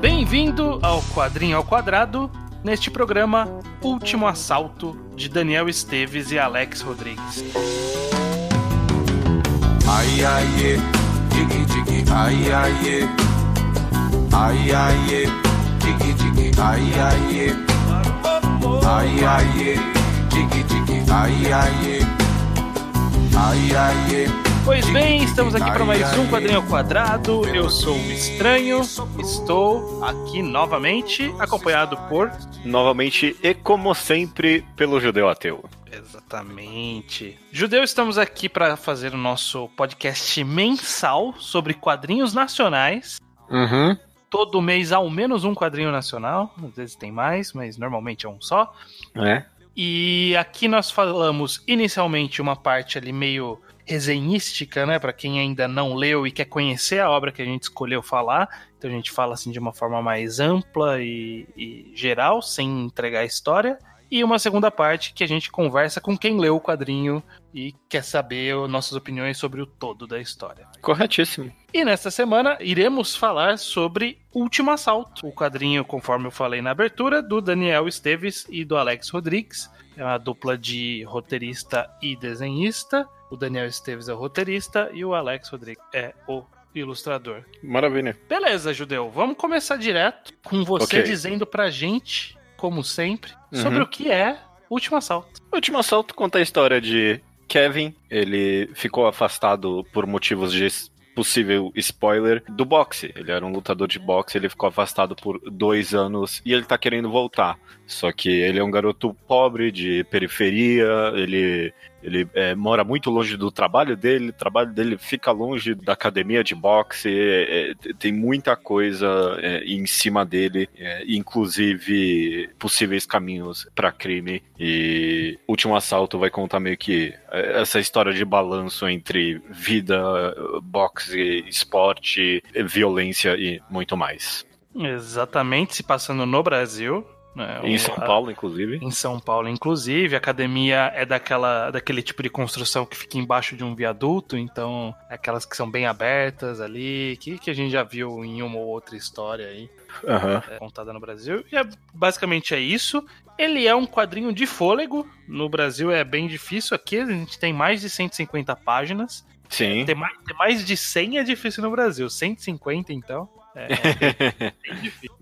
Bem-vindo ao Quadrinho ao Quadrado, neste programa Último Assalto de Daniel Esteves e Alex Rodrigues. Ai, ai, é. Diggy, diggy, ai, ai, é. Ai, ai, é. Diggy, diggy, ai, ai. Ai, ai. Diggy, diggy, ai, ai. Ai, ai. Pois bem, estamos aqui para mais um Quadrinho ao Quadrado. Eu sou o Estranho, estou aqui novamente, acompanhado por. Novamente e como sempre pelo judeu ateu. Exatamente. Judeu, estamos aqui para fazer o nosso podcast mensal sobre quadrinhos nacionais. Uhum. Todo mês ao menos um quadrinho nacional, às vezes tem mais, mas normalmente é um só. É. E aqui nós falamos inicialmente uma parte ali meio resenhística, né, para quem ainda não leu e quer conhecer a obra que a gente escolheu falar. Então a gente fala assim de uma forma mais ampla e, e geral, sem entregar a história. E uma segunda parte que a gente conversa com quem leu o quadrinho e quer saber nossas opiniões sobre o todo da história. Corretíssimo. E nesta semana iremos falar sobre Último Assalto, o quadrinho, conforme eu falei na abertura, do Daniel Esteves e do Alex Rodrigues. É uma dupla de roteirista e desenhista. O Daniel Esteves é o roteirista e o Alex Rodrigues é o ilustrador. Maravilha. Beleza, Judeu. Vamos começar direto com você Ok. dizendo pra gente, como sempre, sobre Uhum. o que é Último Assalto. Último assalto conta a história de Kevin. Ele ficou afastado por motivos de possível spoiler do boxe. Ele era um lutador de boxe, ele ficou afastado por dois anos e ele tá querendo voltar. Só que ele é um garoto pobre, de periferia, ele, ele é, mora muito longe do trabalho dele, o trabalho dele fica longe da academia de boxe, é, é, tem muita coisa é, em cima dele, é, inclusive possíveis caminhos para crime. E Último Assalto vai contar meio que essa história de balanço entre vida, boxe, esporte, violência e muito mais. Exatamente, se passando no Brasil. Né, Em São Paulo, inclusive. Em São Paulo, inclusive, a academia é daquela, daquele tipo de construção que fica embaixo de um viaduto, então é aquelas que são bem abertas ali, que, que a gente já viu em uma ou outra história aí é, contada no Brasil. E é- basicamente é isso. Ele é um quadrinho de fôlego. No Brasil é bem difícil. Aqui a gente tem mais de 150 páginas. Sim. Ter mais, ter mais de 100 é difícil no Brasil. 150, então. É,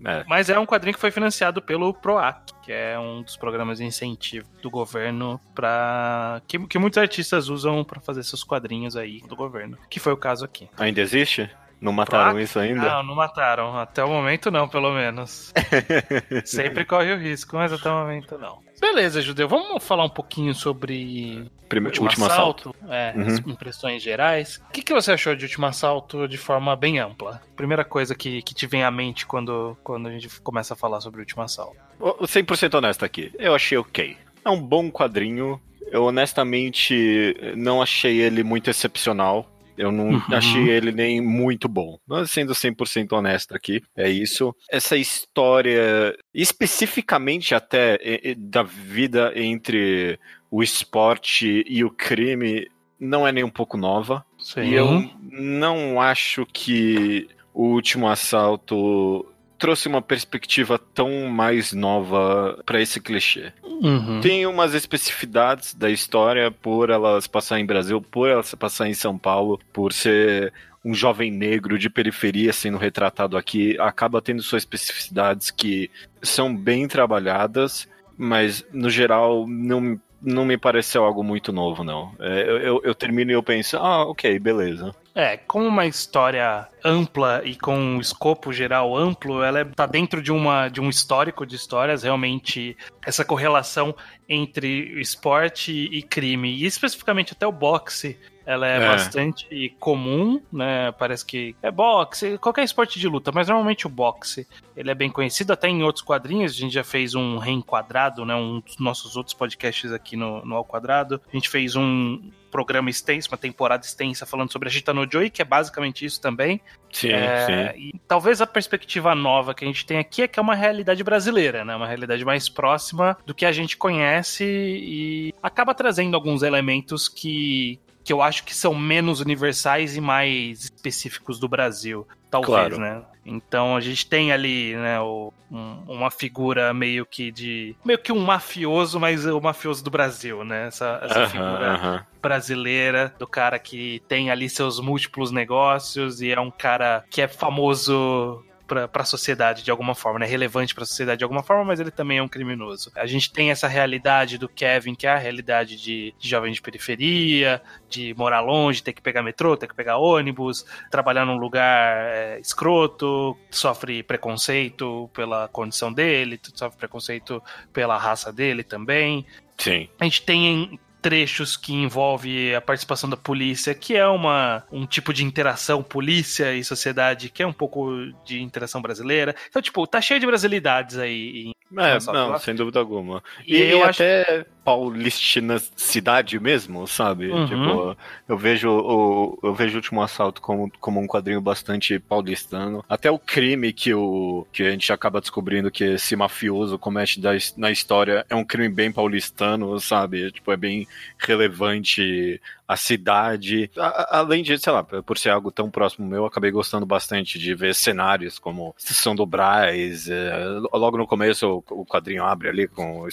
é. Mas é um quadrinho que foi financiado pelo PROAC, que é um dos programas de incentivo do governo para que, que muitos artistas usam para fazer seus quadrinhos aí do governo, que foi o caso aqui. Ainda existe? Não mataram isso ainda? Não, não mataram. Até o momento não, pelo menos. Sempre corre o risco, mas até o momento não. Beleza, Judeu. Vamos falar um pouquinho sobre Prime- Último, último Assalto? É, Uhum. as impressões gerais. O que, que você achou de Último Assalto de forma bem ampla? Primeira coisa que, que te vem à mente quando, quando a gente começa a falar sobre Último Assalto. Ô, 100% honesto aqui. Eu achei ok. É um bom quadrinho. Eu honestamente não achei ele muito excepcional. Eu não Uhum. achei ele nem muito bom. Mas sendo 100% honesto aqui, é isso. Essa história, especificamente até da vida entre o esporte e o crime, não é nem um pouco nova. Sim. E eu não acho que o último assalto trouxe uma perspectiva tão mais nova pra esse clichê. Uhum. Tem umas especificidades da história por elas passar em Brasil, por elas passar em São Paulo, por ser um jovem negro de periferia sendo retratado aqui, acaba tendo suas especificidades que são bem trabalhadas, mas no geral não, não me pareceu algo muito novo, não. É, eu, eu, termino e eu penso, ah, ok, beleza. É, como uma história ampla e com um escopo geral amplo, ela está dentro de, uma, de um histórico de histórias, realmente essa correlação entre esporte e crime, e especificamente até o boxe, ela é, É. bastante comum, né? Parece que é boxe, qualquer esporte de luta, mas normalmente o boxe, ele é bem conhecido até em outros quadrinhos, a gente já fez um reenquadrado, né? Um dos nossos outros podcasts aqui no, no Ao Quadrado, a gente fez um programa extenso, uma temporada extensa falando sobre a Gita no Joy, que é basicamente isso também. Sim, É, sim. E talvez a perspectiva nova que a gente tem aqui é que é uma realidade brasileira, né? Uma realidade mais próxima do que a gente conhece e acaba trazendo alguns elementos que que eu acho que são menos universais e mais específicos do Brasil. Talvez, Claro. né? Então a gente tem ali, né, o- um- uma figura meio que de. meio que um mafioso, mas o mafioso do Brasil, né? Essa, essa Aham, figura aham. brasileira, do cara que tem ali seus múltiplos negócios e é um cara que é famoso pra, pra sociedade de alguma forma, né? Relevante pra sociedade de alguma forma, mas ele também é um criminoso. A gente tem essa realidade do Kevin, que é a realidade de, de jovem de periferia, de morar longe, ter que pegar metrô, ter que pegar ônibus, trabalhar num lugar é, escroto, sofre preconceito pela condição dele, sofre preconceito pela raça dele também. Sim. A gente tem trechos que envolve a participação da polícia, que é uma, um tipo de interação polícia e sociedade que é um pouco de interação brasileira. Então, tipo, tá cheio de brasilidades aí. É, Nossa, não, sem dúvida alguma. E, E, eu acho até Paulistina cidade mesmo, sabe? Uhum. Tipo, eu vejo o eu vejo o último assalto como, como um quadrinho bastante paulistano. Até o crime que o que a gente acaba descobrindo que esse mafioso comete da, na história é um crime bem paulistano, sabe? Tipo, é bem relevante a cidade. A- além de, sei lá, por ser algo tão próximo meu, eu acabei gostando bastante de ver cenários como Estação do Brás. é, logo no começo o, o quadrinho abre ali com,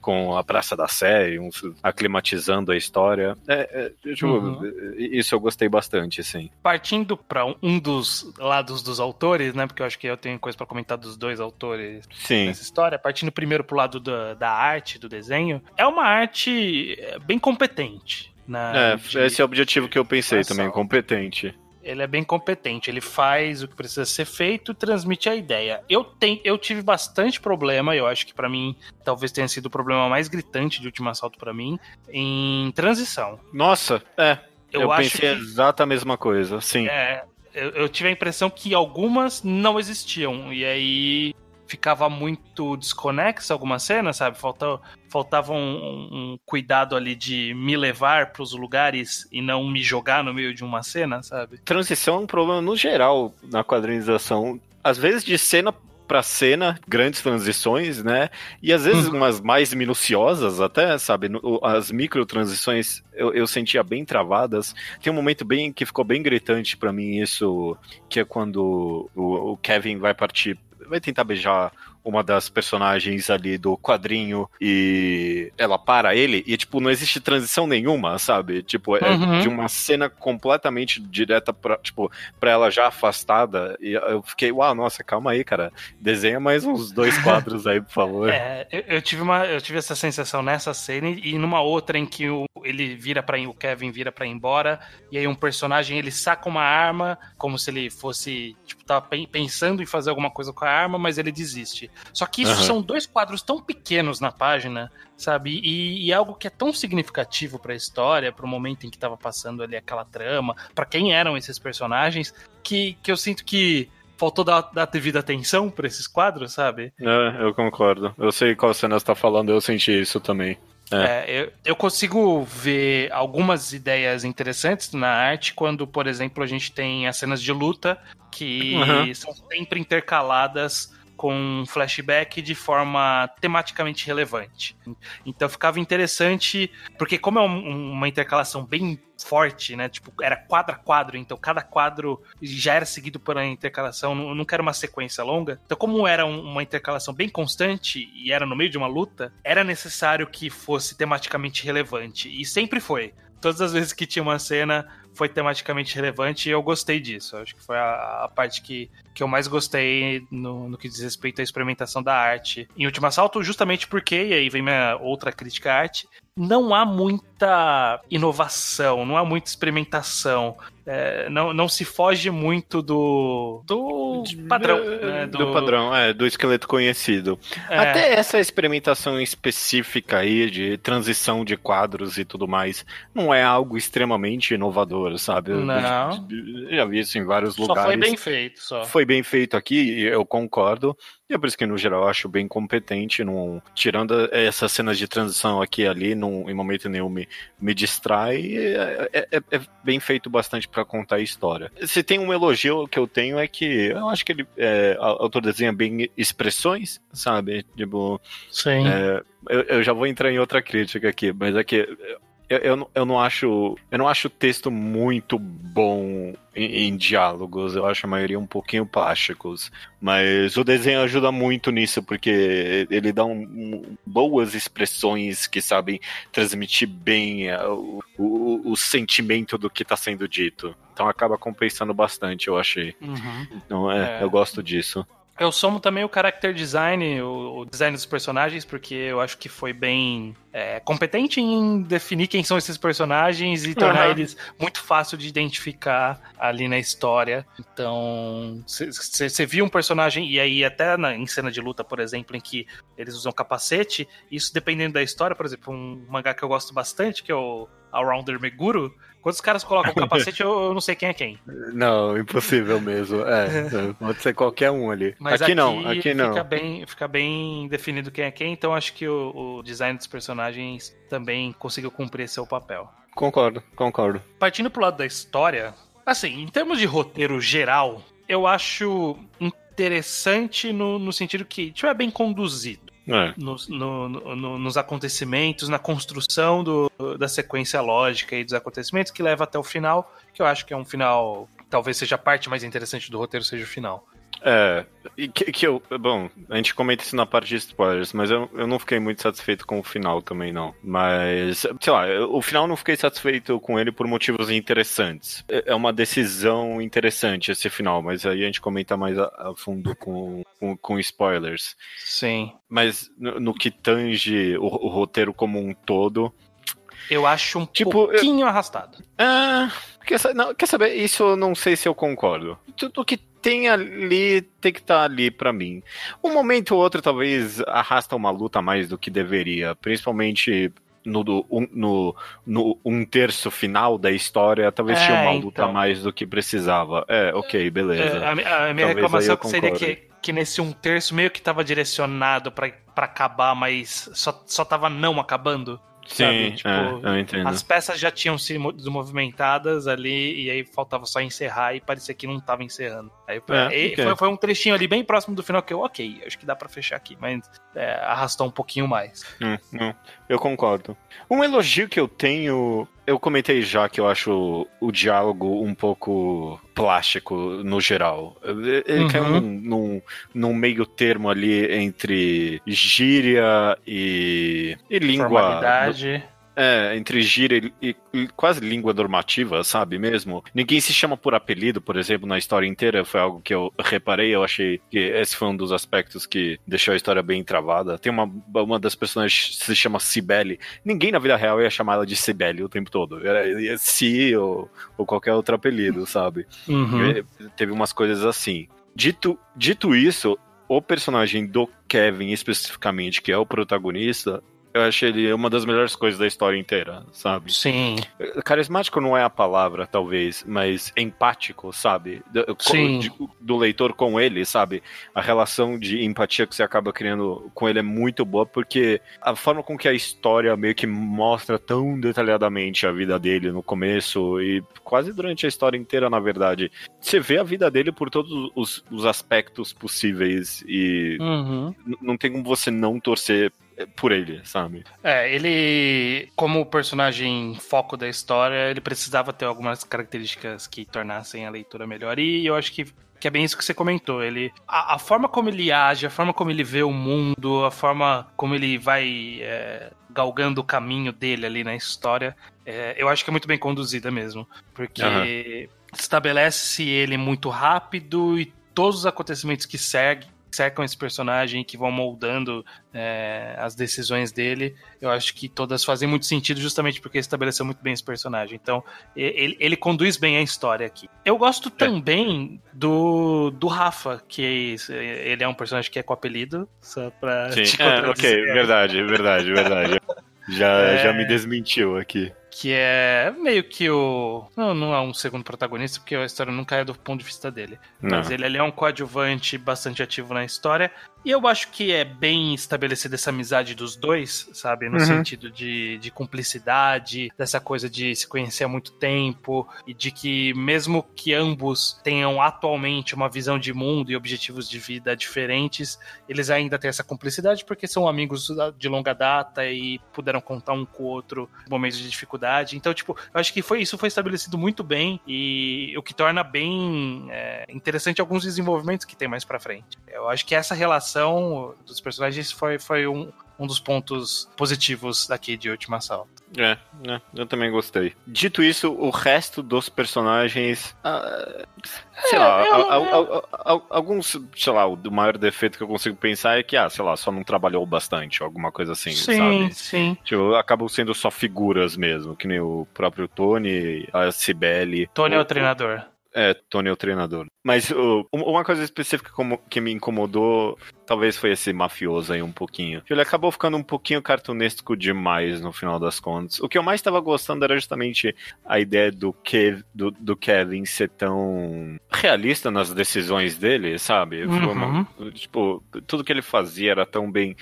com a Praça da Sé, uns- aclimatizando a história. É, é, tipo, Uhum. Isso eu gostei bastante, sim. partindo pra um- um dos lados dos autores, né? Porque eu acho que eu tenho coisa pra comentar dos dois autores Sim. nessa história. Partindo primeiro pro lado da, da arte, do desenho, é uma arte é, bem competente. Na, É, de- esse é o objetivo que eu pensei também, competente. Ele é bem competente, ele faz o que precisa ser feito transmite a ideia. Eu, tenho, eu tive bastante problema, eu acho que pra mim talvez tenha sido o problema mais gritante de Último Assalto pra mim, em transição. Nossa, é. Eu, Eu, pensei que exata a mesma coisa, sim. é, eu, eu tive a impressão que algumas não existiam, e aí ficava muito desconexa algumas cenas, sabe? Faltava, faltava um, um cuidado ali de me levar pros lugares e não me jogar no meio de uma cena, sabe? Transição é um problema no geral na quadrinização. Às vezes de cena pra cena, grandes transições, né? E às vezes umas mais minuciosas até, sabe? As micro transições eu, eu sentia bem travadas. Tem um momento bem que ficou bem gritante pra mim isso, que é quando o, o Kevin vai partir, vai tentar beijar uma das personagens ali do quadrinho e ela para ele e tipo não existe transição nenhuma, sabe? Tipo, é Uhum. de uma cena completamente direta pra, tipo, pra ela já afastada e eu fiquei, uau, nossa, calma aí, cara. Desenha mais uns dois quadros aí, por favor. É, eu, eu tive uma, eu tive essa sensação nessa cena e numa outra em que o, ele vira para o Kevin vira pra ir embora e aí um personagem ele saca uma arma como se ele fosse tipo tava pen- pensando em fazer alguma coisa com a arma, mas ele desiste. Só que isso Aham. são dois quadros tão pequenos na página, sabe? E, e é algo que é tão significativo pra história, pro momento em que tava passando ali aquela trama, pra quem eram esses personagens, que, que eu sinto que faltou dar, dar devida atenção pra esses quadros, sabe? É, eu concordo. Eu sei qual cena você tá falando, eu senti isso também. É, eu, eu consigo ver algumas ideias interessantes na arte quando, por exemplo, a gente tem as cenas de luta que Uhum. são sempre intercaladas com flashback de forma tematicamente relevante. Então ficava interessante, porque como é um- uma intercalação bem forte, né? Tipo, era quadro a quadro, então cada quadro já era seguido por uma intercalação, não, não era uma sequência longa. Então, como era um- uma intercalação bem constante e era no meio de uma luta, era necessário que fosse tematicamente relevante. E sempre foi. Todas as vezes que tinha uma cena foi tematicamente relevante e eu gostei disso. Acho que foi a, a parte que, que eu mais gostei no, no que diz respeito à experimentação da arte. Em Último Assalto, justamente porque, e aí vem minha outra crítica à arte, não há muita inovação, não há muita experimentação. É, não, não se foge muito do, do padrão. né, Do, padrão, é, do esqueleto conhecido. É, Até essa experimentação específica aí de transição de quadros e tudo mais, não é algo extremamente inovador, sabe? Não. eu já vi isso em vários só lugares. foi bem feito, só. Foi bem feito aqui, eu concordo. E é por isso que, no geral, eu acho bem competente. Num, tirando essas cenas de transição aqui e ali, num, em momento nenhum me, me distrai. É, é- é- bem feito bastante pra contar a história. Se tem um elogio que eu tenho é que eu acho que ele, é, o autor desenha bem expressões, sabe? Tipo, Sim. é, eu, eu já vou entrar em outra crítica aqui, mas é que Eu, eu, não- eu não acho. Eu não acho o texto muito bom em, em diálogos. Eu acho a maioria um pouquinho plásticos. Mas o desenho ajuda muito nisso, porque ele dá um- um- boas expressões que sabem transmitir bem eh, o, o, o sentimento do que está sendo dito. Então acaba compensando bastante, eu achei. Uhum. Então, é, É. eu gosto disso. Eu somo também o character design, o, design dos personagens, porque eu acho que foi bem é, competente em definir quem são esses personagens e tornar Aham. eles muito fácil de identificar ali na história. Então, você viu um personagem, e aí até na, em cena de luta, por exemplo, em que eles usam capacete, isso dependendo da história, por exemplo, um mangá que eu gosto bastante, que é o Allrounder Meguro, quando os caras colocam o capacete, eu, eu não sei quem é quem. Não, impossível mesmo. É, pode ser qualquer um ali. Mas aqui, não, aqui não. Fica bem, fica bem definido quem é quem, então acho que o, o design dos personagens também conseguiu cumprir seu papel. Concordo, concordo. Partindo pro lado da história, assim, em termos de roteiro geral, eu acho interessante no, no sentido que tipo, é bem conduzido. É. Nos, no- no- no- nos acontecimentos, na construção do- da sequência lógica e dos acontecimentos que leva até o final, que eu acho que é um final. Talvez seja a parte mais interessante do roteiro, seja o final. É, que, que eu. Bom, a gente comenta isso na parte de spoilers, mas eu, eu não fiquei muito satisfeito com o final também, não. Mas, sei lá, eu- o final eu não fiquei satisfeito com ele por motivos interessantes. É é uma decisão interessante esse final, mas aí a gente comenta mais a, a fundo com, com, com spoilers. Sim. Mas no, no que tange o, o roteiro como um todo, Eu acho um Tipo, pouquinho arrastado. Ah, quer, não, quer saber? Isso eu não sei se eu concordo. Tudo que tem ali tem que estar ali pra mim. Um momento ou outro talvez arrasta uma luta mais do que deveria, principalmente no, um, no, no um terço final da história, talvez É, tinha uma luta então. mais do que precisava. É, ok, beleza. É, a, mi- a minha Talvez reclamação seria que, que nesse um terço meio que tava direcionado pra, pra acabar, mas só, só tava não acabando. Sim, Tipo, é. As peças já tinham sido mo- desmovimentadas ali, e aí faltava só encerrar e parecia que não tava encerrando. Aí, É, e ok. foi, foi um trechinho ali bem próximo do final que eu, ok, acho que dá pra fechar aqui, mas é, arrastou um pouquinho mais. Hum, não, eu concordo. Um elogio que eu tenho. Eu comentei já que eu acho o diálogo um pouco plástico no geral. Ele Uhum. caiu num, num, num meio termo ali entre gíria e, e língua. Formalidade. É, entre gíria e, e quase língua normativa, sabe mesmo? Ninguém se chama por apelido, por exemplo, na história inteira. Foi algo que eu reparei. Eu achei que esse foi um dos aspectos que deixou a história bem travada. Tem uma, uma das personagens que se chama Cibele. Ninguém na vida real ia chamar ela de Cibele o tempo todo. Era, ia Si ou, ou qualquer outro apelido, sabe? Uhum. Teve umas coisas assim. Dito, dito isso, o personagem do Kevin, especificamente, que é o protagonista, eu achei ele uma das melhores coisas da história inteira, sabe? Sim. Carismático não é a palavra, talvez, mas empático, sabe? Do, Sim. de- do leitor com ele, sabe? A relação de empatia que você acaba criando com ele é muito boa, porque a forma com que a história meio que mostra tão detalhadamente a vida dele no começo e quase durante a história inteira, na verdade. Você vê a vida dele por todos os, os aspectos possíveis e Uhum. não tem como você não torcer por ele, sabe? É, ele, como personagem foco da história, ele precisava ter algumas características que tornassem a leitura melhor. E eu acho que, que é bem isso que você comentou. Ele, a, a forma como ele age, a forma como ele vê o mundo, a forma como ele vai é, galgando o caminho dele ali na história, é, eu acho que é muito bem conduzida mesmo. Porque Aham. estabelece ele muito rápido e todos os acontecimentos que seguem cercam esse personagem, que vão moldando é, as decisões dele, eu acho que todas fazem muito sentido justamente porque estabeleceu muito bem esse personagem. Então, e- ele, ele conduz bem a história aqui. Eu gosto também do, do Rafa, que é isso, ele é um personagem que é com apelido, só pra te Sim, é, ok, verdade, verdade, verdade. Já, É. já me desmentiu aqui. Que é meio que o. Não, não é um segundo protagonista, porque a história nunca é do ponto de vista dele. Não. Mas ele, ele é um coadjuvante bastante ativo na história. E eu acho que é bem estabelecida essa amizade dos dois, sabe? No Uhum. sentido de, de cumplicidade, dessa coisa de se conhecer há muito tempo, e de que, mesmo que ambos tenham atualmente uma visão de mundo e objetivos de vida diferentes, eles ainda têm essa cumplicidade porque são amigos de longa data e puderam contar um com o outro em momentos de dificuldade Então, tipo, eu acho que foi isso foi estabelecido muito bem e o que torna bem é, interessante alguns desenvolvimentos que tem mais para frente. Eu acho que essa relação dos personagens foi, foi um, um dos pontos positivos daqui de Última Assalto. É, é, eu também gostei. Dito isso, o resto dos personagens. Ah, sei É, lá, eu- al- al- al- al- alguns, sei lá, o maior defeito que eu consigo pensar é que, ah, sei lá, só não trabalhou bastante, alguma coisa assim, sim, sabe? sim. Tipo, acabam sendo só figuras mesmo, que nem o próprio Tony, a Cibele. Tony é o o- treinador. É, Tony é o treinador. Mas um- uma coisa específica como- que me incomodou, talvez foi esse mafioso aí um pouquinho. Ele acabou ficando um pouquinho cartunesco demais no final das contas. O que eu mais estava gostando era justamente a ideia do, Kev, do, do Kevin ser tão realista nas decisões dele, sabe? Foi uma- tipo, tudo que ele fazia era tão bem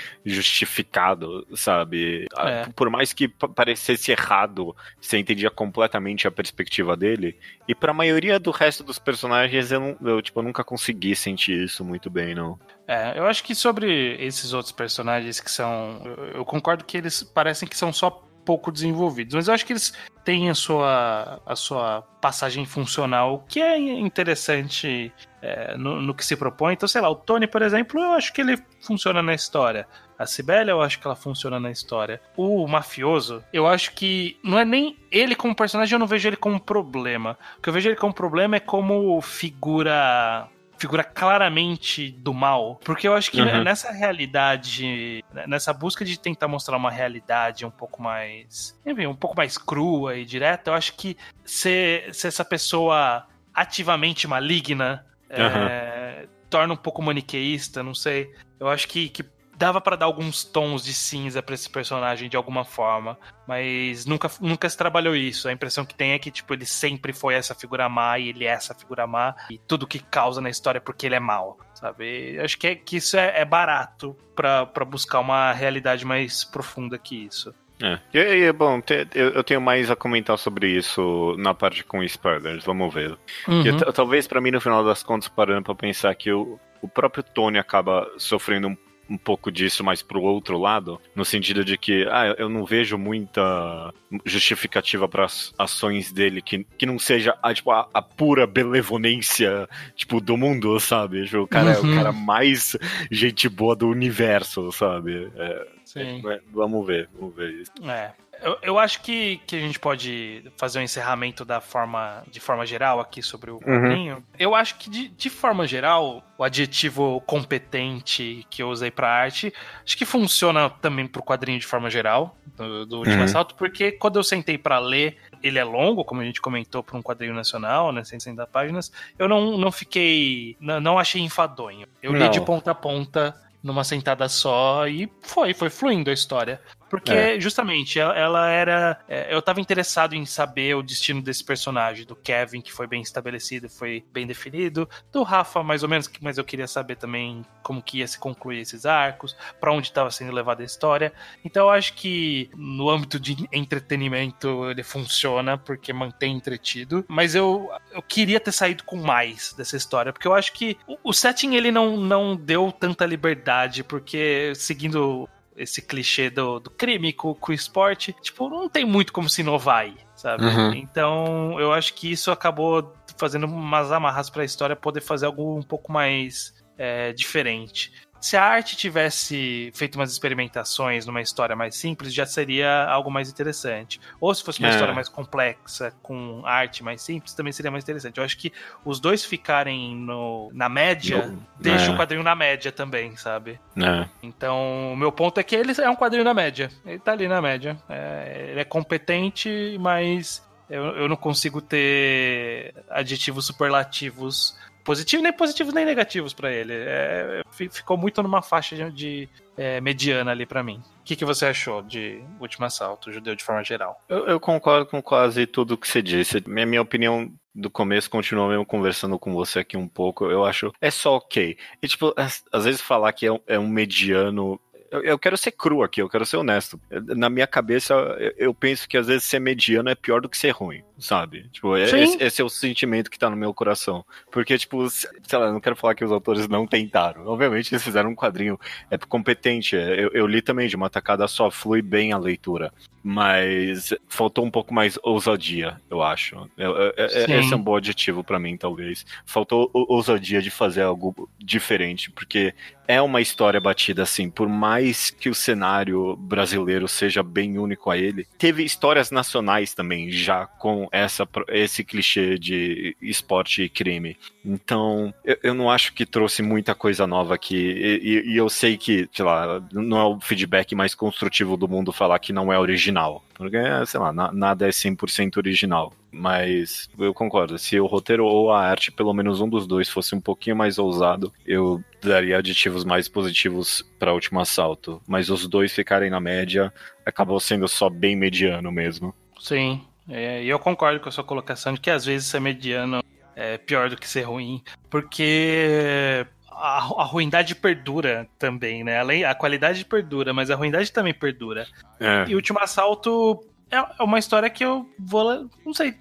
justificado, sabe? Ah, É. Por mais que pa- parecesse errado, você entendia completamente a perspectiva dele. E pra maioria do resto dos personagens, eu, eu, tipo, eu nunca consegui sentir isso muito bem, não. É, eu acho que sobre esses outros personagens que são. Eu, eu concordo que eles parecem que são só pouco desenvolvidos, mas eu acho que eles têm a sua, a sua passagem funcional, que é interessante é, no, no que se propõe. Então, sei lá, o Tony, por exemplo, eu acho que ele funciona na história. A Sibélia, eu acho que ela funciona na história. O mafioso, eu acho que não é nem ele como personagem, eu não vejo ele como um problema. O que eu vejo ele como problema é como figura figura claramente do mal. Porque eu acho que Uhum. nessa realidade, nessa busca de tentar mostrar uma realidade um pouco mais, enfim, um pouco mais crua e direta, eu acho que ser, ser essa pessoa ativamente maligna é, torna um pouco maniqueísta, não sei. Eu acho que, que dava pra dar alguns tons de cinza pra esse personagem de alguma forma, mas nunca, nunca se trabalhou isso. A impressão que tem é que tipo ele sempre foi essa figura má e ele é essa figura má e tudo que causa na história é porque ele é mau, sabe? Eu acho que, é, que isso é, é barato pra pra buscar uma realidade mais profunda que isso. É. E, e, bom, te- eu, eu tenho mais a comentar sobre isso na parte com spoilers, vamos ver. Uhum. E t- talvez pra mim, no final das contas, parando pra pensar que o, o próprio Tony acaba sofrendo um, um pouco disso mais pro outro lado, no sentido de que, ah, eu- não vejo muita justificativa para ações dele que, que não seja a, tipo, a, a pura benevolência tipo, do mundo, sabe? Tipo, O cara é o Uhum. cara mais gente boa do universo, sabe? É, Sim. é, vamos ver, vamos ver isso. É. Eu, eu acho que, que a gente pode fazer um encerramento da forma, de forma geral aqui sobre o quadrinho. Eu acho que, de, de forma geral, o adjetivo competente que eu usei pra arte, acho que funciona também pro quadrinho de forma geral, do, do Último Uhum. Assalto, porque quando eu sentei pra ler, ele é longo, como a gente comentou, para um quadrinho nacional, né, 160 páginas, eu não, não fiquei, não, não achei enfadonho. Eu li Não. de ponta a ponta numa sentada só e foi, foi fluindo a história. Porque, É. justamente, ela, ela era. é, eu tava interessado em saber o destino desse personagem, do Kevin, que foi bem estabelecido, foi bem definido, do Rafa, mais ou menos, mas eu queria saber também como que ia se concluir esses arcos, pra onde estava sendo levada a história. Então eu acho que no âmbito de entretenimento ele funciona, porque mantém entretido. Mas eu, eu queria ter saído com mais dessa história, porque eu acho que o, o setting ele não, não deu tanta liberdade, porque seguindo esse clichê do, do crime com, com o esporte, tipo, não tem muito como se inovar aí, sabe? Uhum. Então, eu acho que isso acabou fazendo umas amarras pra história poder fazer algo um pouco mais é, diferente. Se a arte tivesse feito umas experimentações numa história mais simples, já seria algo mais interessante. Ou se fosse uma É. história mais complexa, com arte mais simples, também seria mais interessante. Eu acho que os dois ficarem no, na média, No- deixa é. o quadrinho na média também, sabe? É. Então, o meu ponto é que ele é um quadrinho na média. Ele tá ali na média. É, ele é competente, mas eu, eu não consigo ter adjetivos superlativos positivos, nem positivos nem negativos pra ele. É, fi- ficou muito numa faixa de, de, é, mediana ali pra mim. O que, que você achou de Último Assalto, Judeu, de forma geral? Eu, eu concordo com quase tudo que você disse. Minha, minha opinião do começo continua mesmo conversando com você aqui um pouco. Eu acho. É só ok. E, tipo, às, vezes falar que é um, é um mediano. Eu, quero ser cru aqui, eu quero ser honesto. Na minha cabeça, eu penso que às vezes ser mediano é pior do que ser ruim, sabe? Tipo, é- esse, esse é o sentimento que tá no meu coração. Porque, tipo, se- sei lá, eu não quero falar que os autores não tentaram. Obviamente, eles fizeram um quadrinho é competente. é, Eu, eu li também de uma tacada só, flui bem a leitura. Mas faltou um pouco mais ousadia, eu acho. Eu- eu- é- Sim. esse é um bom adjetivo pra mim, talvez. Faltou ou- ousadia de fazer algo diferente, porque é uma história batida assim, por mais que o cenário brasileiro seja bem único a ele, teve histórias nacionais também já com essa esse clichê de esporte e crime. Então, eu, eu não acho que trouxe muita coisa nova aqui. E, e- e eu sei que, sei lá, não é o feedback mais construtivo do mundo falar que não é original. Porque, sei lá, na- nada é 100% original. Mas eu concordo. Se o roteiro ou a arte, pelo menos um dos dois, fosse um pouquinho mais ousado, eu daria aditivos mais positivos para Último Assalto. Mas os dois ficarem na média, acabou sendo só bem mediano mesmo. Sim, é, e eu concordo com a sua colocação de que às vezes ser mediano é pior do que ser ruim, porque a, a ruindade perdura também, né? Além, a qualidade perdura, mas a ruindade também perdura. É. E o Último Assalto é é uma história que eu vou. Não sei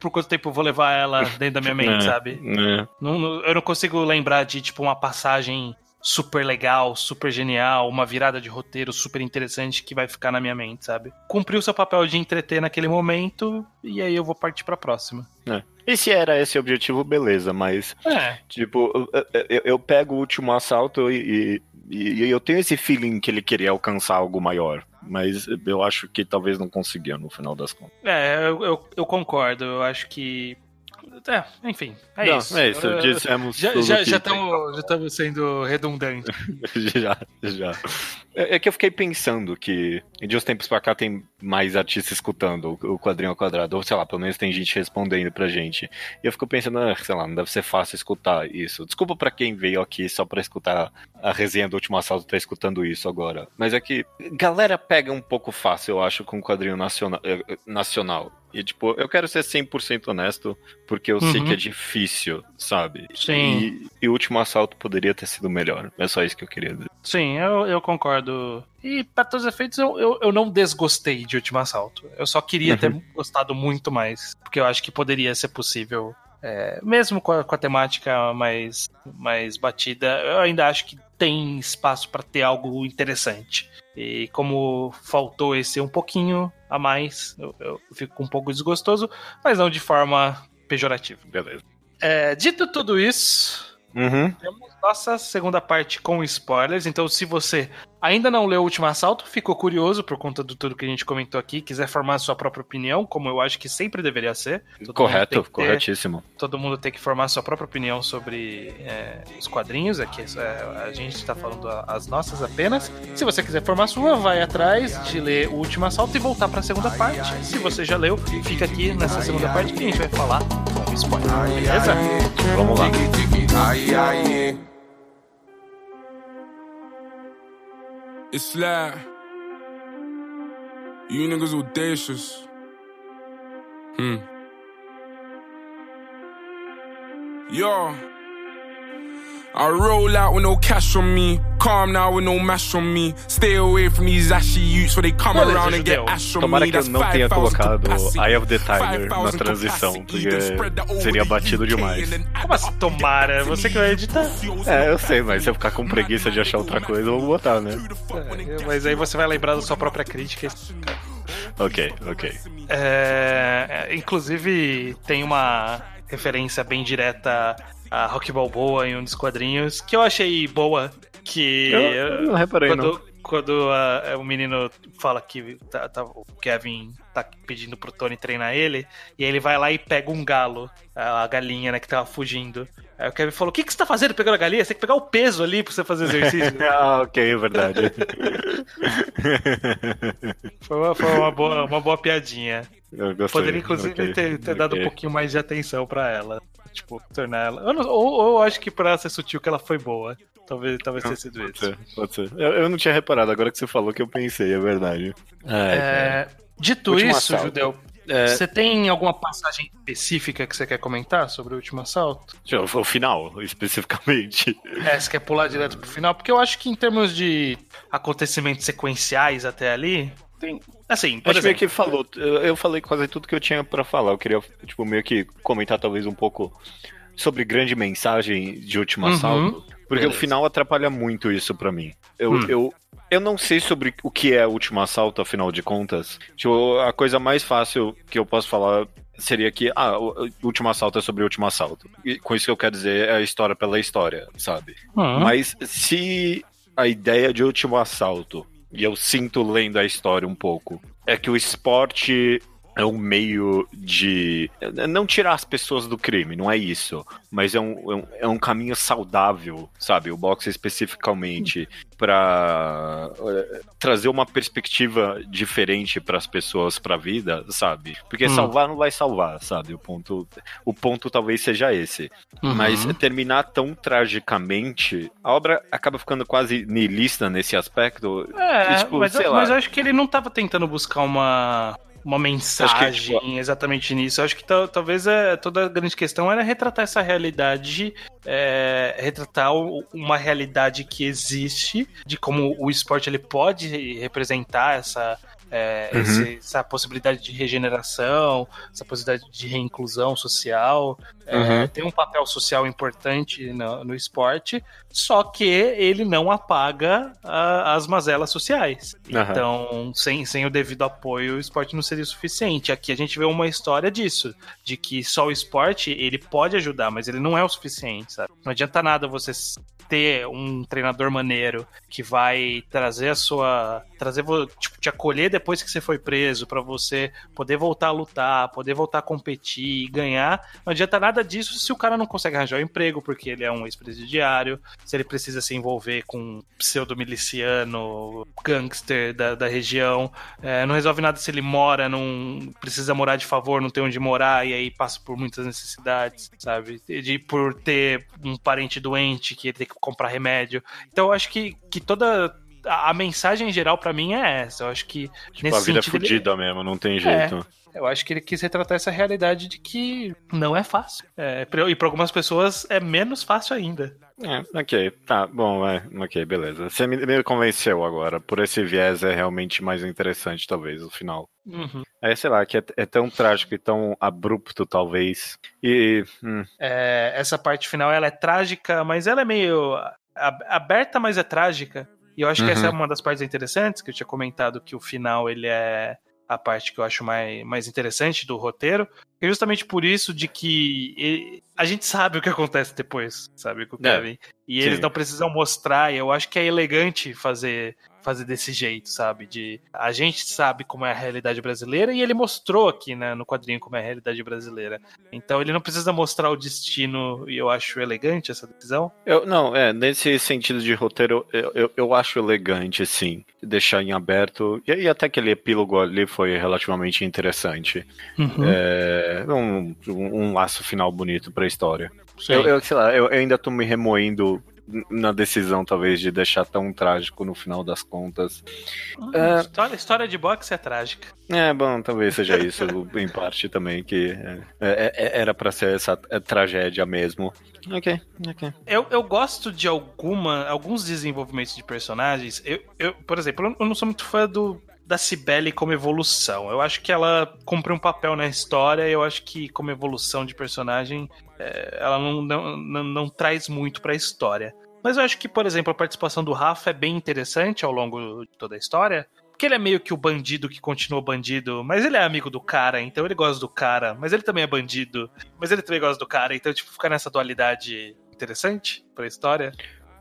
por quanto tempo eu vou levar ela dentro da minha mente, É, sabe? é. Não- não- eu não consigo lembrar de, tipo, uma passagem super legal, super genial, uma virada de roteiro super interessante que vai ficar na minha mente, sabe? Cumpriu seu papel de entreter naquele momento e aí eu vou partir pra próxima. E se era esse o objetivo, beleza, mas É, Tipo, eu, eu- eu pego o último assalto e, e- e eu tenho esse feeling que ele queria alcançar algo maior. Mas eu acho que talvez não conseguia no final das contas. é eu, eu, eu concordo, eu acho que. É, enfim, é Não, isso. É isso, Eu- dissemos. já já, já estamos já estamos sendo redundantes. já, já. É, é que eu fiquei pensando que de uns tempos pra cá tem mais artistas escutando o quadrinho ao quadrado, ou sei lá, pelo menos tem gente respondendo pra gente. E eu fico pensando, ah, sei lá, não deve ser fácil escutar isso. Desculpa pra quem veio aqui só pra escutar a resenha do último assalto tá escutando isso agora. Mas é que galera pega um pouco fácil, eu acho, com o quadrinho nacional. eh, nacional. E, tipo, eu quero ser 100% honesto, porque eu sei Uhum. que é difícil, sabe? Sim. E, o último assalto poderia ter sido melhor. É só isso que eu queria dizer. Sim, eu, eu concordo. E, para todos os efeitos, eu, eu, eu não desgostei de Último Assalto. Eu só queria ter gostado muito mais. Porque eu acho que poderia ser possível. é, mesmo com a, com a temática mais, mais batida, eu ainda acho que tem espaço para ter algo interessante. E como faltou esse um pouquinho a mais, eu, eu fico um pouco desgostoso, mas não de forma pejorativa. Beleza. É, dito tudo isso, Uhum. temos nossa segunda parte com spoilers. Então, se você ainda não leu o Último Assalto, ficou curioso por conta de tudo que a gente comentou aqui, quiser formar a sua própria opinião, como eu acho que sempre deveria ser. Todo Correto, ter- corretíssimo. todo mundo tem que formar a sua própria opinião sobre é, os quadrinhos. Aqui é, a gente está falando as nossas apenas. Se você quiser formar a sua, vai atrás de ler o Último Assalto e voltar para a segunda parte. Se você já leu, fica aqui nessa segunda parte que a gente vai falar com spoiler. Beleza? Vamos lá. It's like you niggas audacious. Hmm. Yo. I roll out with no cash on me. Calm now with no mash on me. Stay away from these ashy youths where they come Beleza, around and get ash on Tomara me. que eu não tenha 5,000 colocado. Eye of the Tiger na 5,000 transição, porque seria batido demais. Como assim, tomara? Você que vai editar? É, eu sei, mas se eu ficar com preguiça de achar outra coisa, eu vou botar, né? É, mas aí você vai lembrar da sua própria crítica. Ok, ok. É, inclusive, tem uma referência bem direta a Rock Balboa em um dos quadrinhos, que eu achei boa, que Eu, eu não reparei, não. quando, quando ah, o menino fala que tá- tá- o Kevin tá pedindo pro Tony treinar ele, e aí ele vai lá e pega um galo, a galinha, né, que tava fugindo. Aí o Kevin falou, o que, que você tá fazendo pegando a galinha? Você tem que pegar o peso ali pra você fazer exercício. ah, ok, é verdade. foi uma, foi uma boa, uma boa piadinha. eu gostei. Poderia, inclusive, ok, ter, ter dado um pouquinho mais de atenção pra ela. Tipo, tornar ela. Eu não- ou, ou eu acho que pra ser sutil que ela foi boa. Talvez, talvez tenha sido Pode isso. ser, pode ser. Eu, eu não tinha reparado, agora que você falou que eu pensei, é verdade. É, dito Último isso, assalto. Judeu, É, você tem alguma passagem específica que você quer comentar sobre o último assalto? o final, especificamente. É, você quer pular direto pro final? Porque eu acho que em termos de acontecimentos sequenciais até ali, Tem, assim, por Acho exemplo, meio que falou. Eu falei quase tudo que eu tinha pra falar. Eu queria, tipo, meio que comentar talvez um pouco sobre grande mensagem de último Uhum. assalto. Porque Beleza. o final atrapalha muito isso pra mim. Eu, Hum. eu, eu não sei sobre o que é último assalto, afinal de contas. Tipo, a coisa mais fácil que eu posso falar seria que, ah, o último assalto é sobre o último assalto. E com isso que eu quero dizer é a história pela história, sabe? Hum, Mas se a ideia de último assalto, e eu sinto lendo a história um pouco, é que o esporte é um meio de. Não tirar as pessoas do crime, não é isso. Mas é um, é um, é um caminho saudável, sabe? O boxe especificamente, para trazer uma perspectiva diferente para as pessoas para a vida, sabe? Porque Hum. salvar não vai salvar, sabe? O ponto, o ponto talvez seja esse. uhum. Mas terminar tão tragicamente, a obra acaba ficando quase niilista nesse aspecto. É, E, tipo, mas, sei eu, lá. mas eu acho que ele não tava tentando buscar uma, uma mensagem tipo, exatamente nisso. Eu acho que tal- talvez é, toda a grande questão era retratar essa realidade, é, retratar o- uma realidade que existe, de como o esporte ele pode representar essa. É, Uhum. esse- essa possibilidade de regeneração, essa possibilidade de reinclusão social, é, Uhum. tem um papel social importante no, no esporte, só que ele não apaga a- as mazelas sociais. Aham. Então, sem, sem o devido apoio, o esporte não seria suficiente. Aqui a gente vê uma história disso, de que só o esporte ele pode ajudar, mas ele não é o suficiente, sabe? Não adianta nada você ter um treinador maneiro que vai trazer a sua, trazer tipo, te acolher depois que você foi preso para você poder voltar a lutar, poder voltar a competir e ganhar. Não adianta nada disso se o cara não consegue arranjar um emprego porque ele é um ex-presidiário, se ele precisa se envolver com um pseudo-miliciano, gangster da, da região. É, não resolve nada se ele mora, não precisa morar de favor, não tem onde morar e aí passa por muitas necessidades, sabe? De, por ter um parente doente que ele tem que comprar remédio. Então eu acho que, que toda. A, a mensagem em geral pra mim é essa. Eu acho que Tipo, nesse a vida é sentido, ele- fodida mesmo, não tem jeito. Eu acho que ele quis retratar essa realidade de que não é fácil. É, e para algumas pessoas é menos fácil ainda. É, ok, tá, bom, é, ok, beleza. Você me, me convenceu agora. Por esse viés é realmente mais interessante, talvez, o final. Uhum. É, sei lá, que é, é tão trágico e tão abrupto, talvez. E. hum, É, essa parte final ela é trágica, mas ela é meio aberta, mas é trágica. E eu acho que Uhum. essa é uma das partes interessantes, que eu tinha comentado que o final ele é a parte que eu acho mais, mais interessante do roteiro. É justamente por isso de que ele- a gente sabe o que acontece depois, sabe, com o É, Kevin. E eles sim. não precisam mostrar, e eu acho que é elegante fazer fazer desse jeito, sabe? De a gente sabe como é a realidade brasileira e ele mostrou aqui, né, no quadrinho como é a realidade brasileira. Então ele não precisa mostrar o destino e eu acho elegante essa decisão. Eu, não, é, nesse sentido de roteiro, eu, eu, eu acho elegante, sim, deixar em aberto. E, e até aquele epílogo ali foi relativamente interessante. É, um, um, um laço final bonito pra história. Sim. Eu, eu, sei lá, eu, eu ainda tô me remoendo na decisão, talvez, de deixar tão trágico no final das contas. Ah, história, história de boxe é trágica. É, bom, talvez seja isso, em parte também, que é, é- é- era pra ser essa é, tragédia mesmo. Ok, ok. Eu, eu gosto de alguma, alguns desenvolvimentos de personagens. Eu, eu, por exemplo, eu não sou muito fã do, da Cibele como evolução. Eu acho que ela cumpre um papel na história. Eu acho que, como evolução de personagem, é, ela não, não, não, não traz muito pra história. Mas eu acho que, por exemplo, a participação do Rafa é bem interessante ao longo de toda a história. Porque ele é meio que o bandido que continua bandido, mas ele é amigo do cara, então ele gosta do cara, mas ele também é bandido, mas ele também gosta do cara, então, tipo, fica nessa dualidade interessante pra história.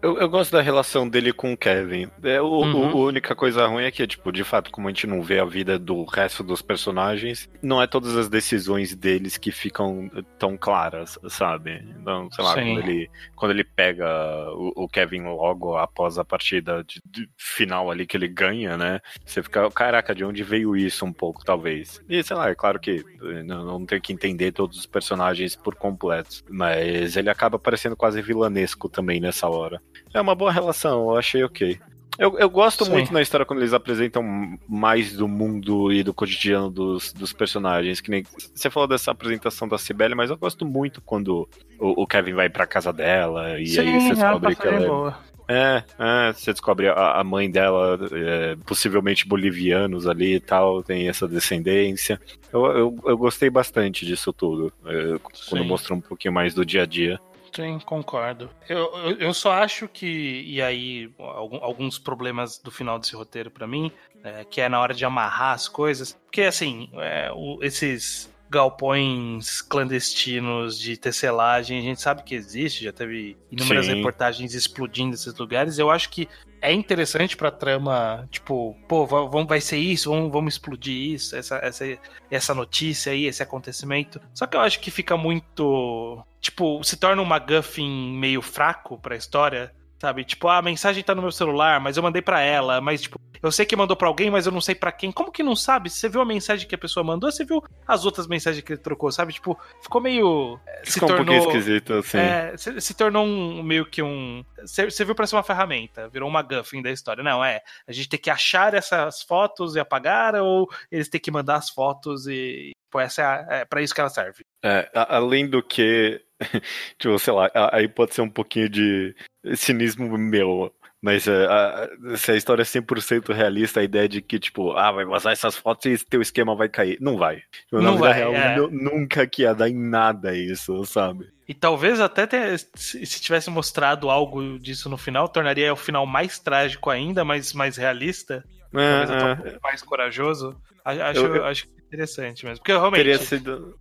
Eu, eu gosto da relação dele com o Kevin. É, o, Uhum. o- a única coisa ruim é que, tipo, de fato, como a gente não vê a vida do resto dos personagens, não é todas as decisões deles que ficam tão claras, sabe? Então, sei lá, Sim. quando ele, quando ele pega o, o Kevin logo após a partida de- de final ali que ele ganha, né? Você fica, caraca, de onde veio isso um pouco, talvez. E, sei lá, é claro que eh, não, não tem que entender todos os personagens por completo, mas ele acaba parecendo quase vilanesco também nessa hora. É uma boa relação, eu achei ok. Eu, eu gosto Sim. muito na história quando eles apresentam mais do mundo e do cotidiano dos, dos personagens. Que nem você falou dessa apresentação da Cibele, mas eu gosto muito quando o, o Kevin vai pra casa dela e aí você a descobre que ela é é boa. É, é, você descobre a, a mãe dela, é, possivelmente bolivianos ali e tal, tem essa descendência. Eu, eu, eu gostei bastante disso tudo, é, quando Sim. mostrou um pouquinho mais do dia a dia. Sim, concordo. Eu, eu, eu só acho que, e aí, alguns problemas do final desse roteiro pra mim, é, que é na hora de amarrar as coisas, porque assim, é, o- esses galpões clandestinos de tecelagem, a gente sabe que existe, já teve inúmeras Sim. reportagens explodindo esses lugares. Eu acho que é interessante pra trama, tipo, pô, va- vamos, vai ser isso, vamos, vamos explodir isso, essa, essa, essa notícia aí, esse acontecimento. Só que eu acho que fica muito. Tipo, se torna um MacGuffin meio fraco pra história. Sabe? Tipo, ah, a mensagem tá no meu celular, mas eu mandei pra ela, mas tipo, eu sei que mandou pra alguém, mas eu não sei pra quem. Como que não sabe? Você viu a mensagem que a pessoa mandou, você viu as outras mensagens que ele trocou, sabe? Tipo, ficou meio eh, se Ficou um tornou pouquinho esquisito, assim. é, se, se tornou um meio que um. Você viu pra ser uma ferramenta, virou uma MacGuffin da história. Não, é. A gente tem que achar essas fotos e apagar, ou eles têm que mandar as fotos e. Pô, essa é, a, é pra isso que ela serve. É, a- além do que, tipo, sei lá, aí pode ser um pouquinho de cinismo meu, mas é, a- se a história é 100% realista, a ideia de que, tipo, ah, vai vazar essas fotos e teu esquema vai cair. Não vai. Não vai, real, é. nu- nunca que ia dar em nada isso, sabe? E talvez até te- se se tivesse mostrado algo disso no final, tornaria o final mais trágico ainda, mais, mais realista. Talvez até um É, é, pouco mais corajoso. Acho, Eu- eu- acho interessante mesmo. Porque realmente. teria sido.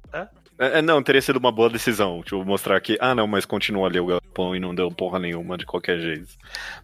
É, é, não, teria sido uma boa decisão. Tipo, mostrar que, ah, não, mas continua ali o galpão e não deu porra nenhuma de qualquer jeito.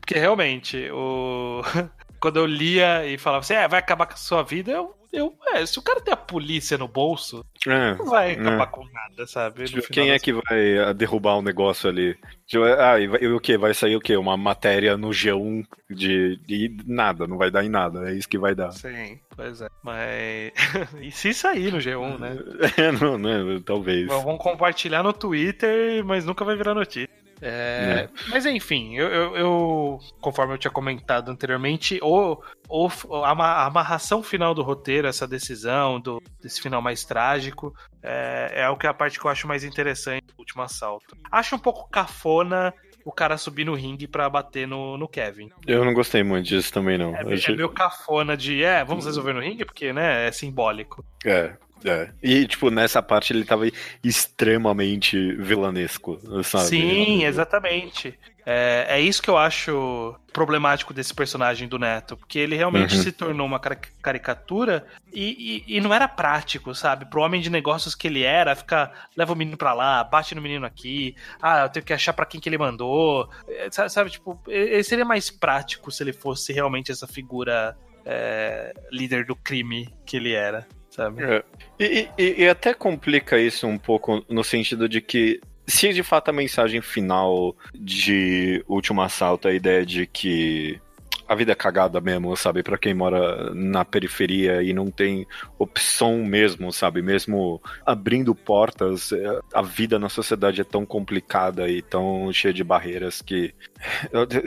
Porque realmente, o... quando eu lia e falava assim, é, vai acabar com a sua vida, eu. Eu é, se o cara tem a polícia no bolso, É. não vai acabar É. com nada, sabe? Tipo, quem é que vai ah, derrubar o negócio ali? Tipo, ah, e, vai- e o que? Vai sair o quê? Uma matéria no G1 de, de nada, não vai dar em nada, é isso que vai dar. Sim, pois é. Mas. e se sair no G1, né? É, não, né? Talvez. Mas Vão compartilhar no Twitter, mas nunca vai virar notícia. É, Mas enfim, eu, eu- eu- conforme eu tinha comentado anteriormente, o, o- a, ama- a amarração final do roteiro, essa decisão, do, desse final mais trágico, é, é o que é a parte que eu acho mais interessante do último assalto. Acho um pouco cafona o cara subir no ringue pra bater no, no Kevin. Eu não gostei muito disso também, não. É, é achei- meio cafona de, é, vamos resolver no ringue, porque, né, é simbólico. É, é. E, tipo, nessa parte ele tava extremamente vilanesco, sabe? Sim, exatamente. É, é isso que eu acho problemático desse personagem do Neto, porque ele realmente Uhum. se tornou uma cari- caricatura e, e- e não era prático, sabe? Pro homem de negócios que ele era, ficar, leva o menino pra lá, bate no menino aqui, ah, eu tenho que achar pra quem que ele mandou, É, sabe, sabe, tipo, ele seria mais prático se ele fosse realmente essa figura é, líder do crime que ele era, sabe? É. E, e- e até complica isso um pouco no sentido de que se de fato a mensagem final de Último Assalto é a ideia de que a vida é cagada mesmo, sabe? Pra quem mora na periferia e não tem opção mesmo, sabe? Mesmo abrindo portas, é, a vida na sociedade é tão complicada e tão cheia de barreiras que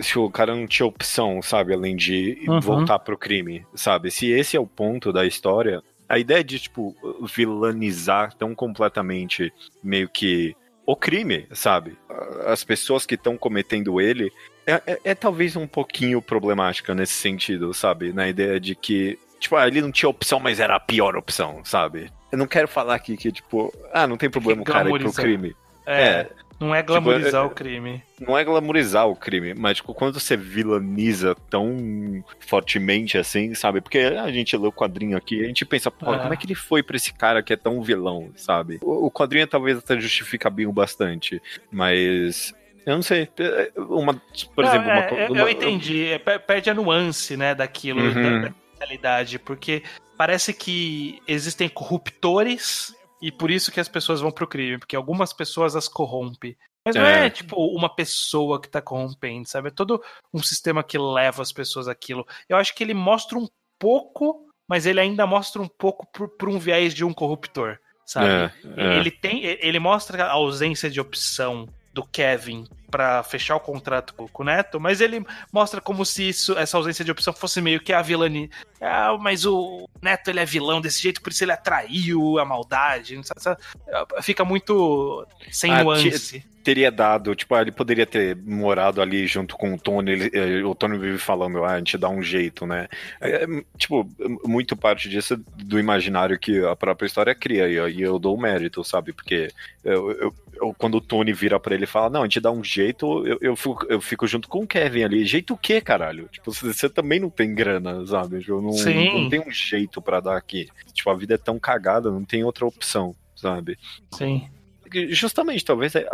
se o cara não tinha opção, sabe? Além de Uhum. voltar pro crime, sabe? Se esse é o ponto da história, a ideia de, tipo, vilanizar tão completamente meio que o crime, sabe? As pessoas que estão cometendo ele é, é- é talvez um pouquinho problemática nesse sentido, sabe? Na ideia de que, tipo, ah, ele não tinha opção, mas era a pior opção, sabe? Eu não quero falar aqui que, tipo, ah, não tem problema o cara ir pro crime. É, É. não é glamorizar é- o crime. Não é glamorizar o crime, mas tipo, quando você vilaniza tão fortemente assim, sabe? Porque a gente lê o quadrinho aqui e a gente pensa, pô, É. como é que ele foi pra esse cara que é tão vilão, sabe? O, o quadrinho talvez até justifica bem o bastante, mas. Eu não sei. é, Uma, por Não, exemplo, uma, é, eu, uma- eu entendi. É, per- perde a nuance, né, daquilo, Uhum. da, da realidade, porque parece que existem corruptores e por isso que as pessoas vão pro crime, porque algumas pessoas as corrompem. Mas não é, É. tipo uma pessoa que tá corrompendo, sabe? É todo um sistema que leva as pessoas àquilo. Eu acho que ele mostra um pouco, mas ele ainda mostra um pouco por, por um viés de um corruptor, sabe? É, é. Ele tem, ele mostra a ausência de opção do Kevin pra fechar o contrato com, o Neto, mas ele mostra como se isso, essa ausência de opção fosse meio que a vilani. Ah, mas o Neto ele é vilão desse jeito, por isso ele atraiu a maldade. sabe, sabe? Fica muito sem Ah, nuance. Teria dado, tipo, ah, ele poderia ter morado ali junto com o Tony, ele, eh, o Tony vive falando, ah, a gente dá um jeito, né? É, tipo, muito parte disso do imaginário que a própria história cria, e eu dou o mérito, sabe? Porque eu, eu, eu, quando o Tony vira para ele e fala, não, a gente dá um jeito, eu, eu, fico, eu fico junto com o Kevin ali. Jeito o quê, caralho? Tipo, você também não tem grana, sabe? Tipo, não, Sim. não tem um jeito para dar aqui. Tipo, a vida é tão cagada, não tem outra opção, sabe? Sim. Justamente, talvez é,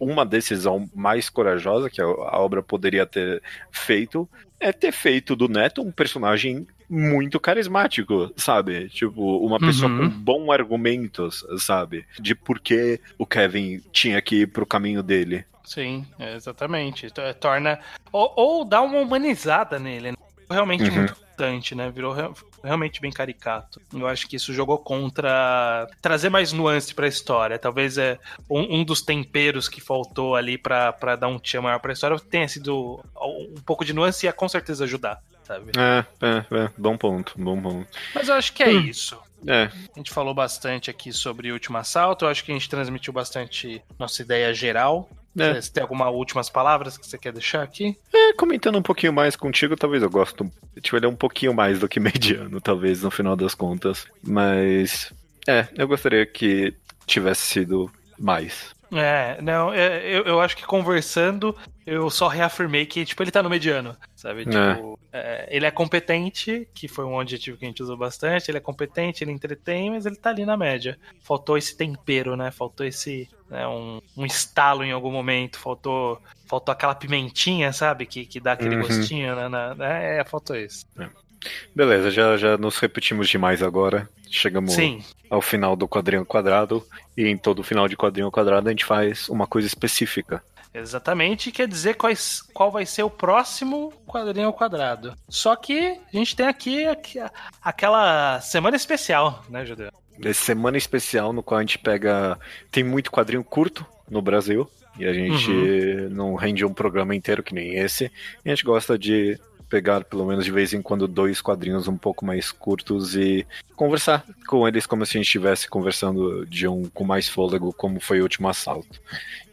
uma decisão mais corajosa que a obra poderia ter feito é ter feito do Neto um personagem muito carismático, sabe? Tipo, uma pessoa Uhum. com bons argumentos, sabe? De por que o Kevin tinha que ir pro caminho dele. Sim, exatamente. Torna. Ou, ou dá uma humanizada nele, né? Realmente Uhum. muito importante, né? Virou re- realmente bem caricato. Eu acho que isso jogou contra trazer mais nuance pra história. Talvez é um, um dos temperos que faltou ali pra pra dar um tchan maior pra história tenha sido um pouco de nuance e ia com certeza ajudar, sabe? É, é, é. Bom ponto, bom ponto. Mas eu acho que é Hum. isso. É, A gente falou bastante aqui sobre o último assalto. Eu acho que a gente transmitiu bastante nossa ideia geral. É. Você tem algumas últimas palavras que você quer deixar aqui? É, comentando um pouquinho mais contigo, talvez eu gosto. Tipo, ele é um pouquinho mais do que mediano, talvez, no final das contas. Mas. É, eu gostaria que tivesse sido mais. É, não, é, eu, eu acho que conversando, eu só reafirmei que, tipo, ele tá no mediano, sabe? Tipo, é, ele é competente, que foi um adjetivo que a gente usou bastante, ele é competente, ele entretém, mas ele tá ali na média. Faltou esse tempero, né? Faltou esse, né, um, um estalo em algum momento, faltou, faltou aquela pimentinha, sabe? Que, que dá aquele Uhum. gostinho, né? na- né? É, faltou isso. Beleza, já, já nos repetimos demais agora. Chegamos Sim, ao final do quadrinho quadrado. E em todo final de quadrinho quadrado a gente faz uma coisa específica. Exatamente, quer dizer quais, qual vai ser o próximo quadrinho ao quadrado. Só que a gente tem aqui, aqui aquela semana especial, né, Judeu? Semana especial no qual a gente pega. Tem muito quadrinho curto no Brasil. E a gente não rende um programa inteiro que nem esse. E a gente gosta de pegar, pelo menos de vez em quando, dois quadrinhos um pouco mais curtos e conversar com eles como se a gente estivesse conversando de um com mais fôlego, como foi o último assalto.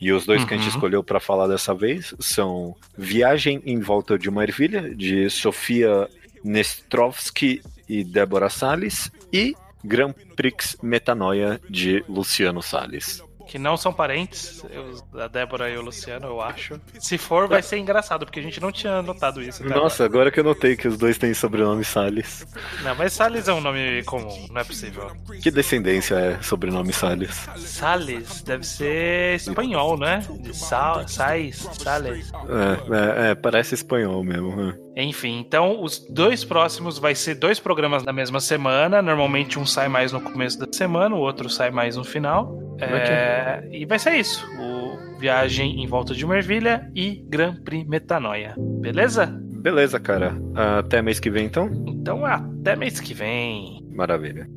E os dois que a gente Uhum. escolheu para falar dessa vez são Viagem em Volta de uma Ervilha, de Sofia Nestrovski e Débora Salles, e Grand Prix Metanoia, de Luciano Salles. Que não são parentes, eu- a Débora e o Luciano, eu acho. Se for, vai ser engraçado, porque a gente não tinha notado isso. Nossa, agora que eu notei que os dois têm sobrenome Salles. agora. Não, mas Salles é um nome comum, não é possível. Que descendência é sobrenome Salles? Salles deve ser espanhol, né? De sal, sais, Salles. É, é, é, parece espanhol mesmo. né? Enfim, então os dois próximos vai ser dois programas na mesma semana. Normalmente um sai mais no começo da semana, o outro sai mais no final. É, e vai ser isso: o Viagem em Volta de uma Ervilha e Grand Prix Metanoia. Beleza? Beleza, cara. Até mês que vem, então? Então até mês que vem. Maravilha.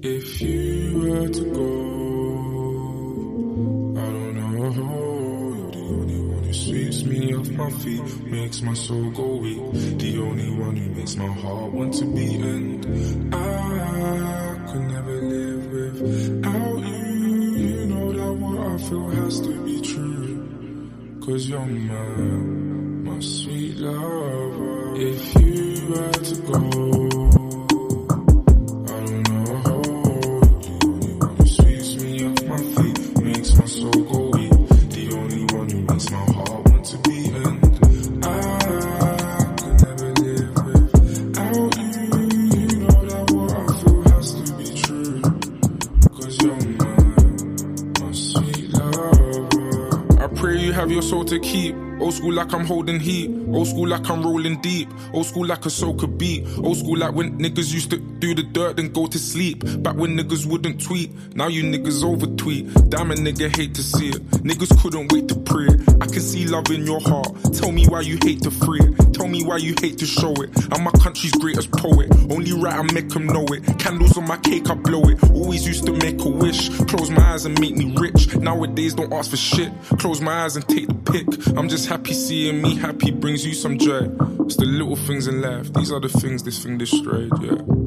If you were to go, I don't know. Who sweeps me off my feet, makes my soul go weak. The only one who makes my heart want to beat, and I could never live without you. You know that what I feel has to be true. Cause you're my, my sweet lover. If you were to go, school like I'm holding heat. Old school like I'm rolling deep. Old school like a could beat. Old school like when niggas used to do the dirt then go to sleep. Back when niggas wouldn't tweet. Now you niggas over tweet. Damn a nigga hate to see it. Niggas couldn't wait to pray. I can see love in your heart. Tell me why you hate to free it. Tell me why you hate to show it. I'm my country's greatest poet. Only right I make make 'em know it. Candles on my cake, I blow it. Always used to make a wish. Close my eyes and make me rich. Nowadays don't ask for shit. Close my eyes and take the pick. I'm just happy seeing me happy brings you some joy. It's the little things in life. These are the things this thing destroyed, yeah.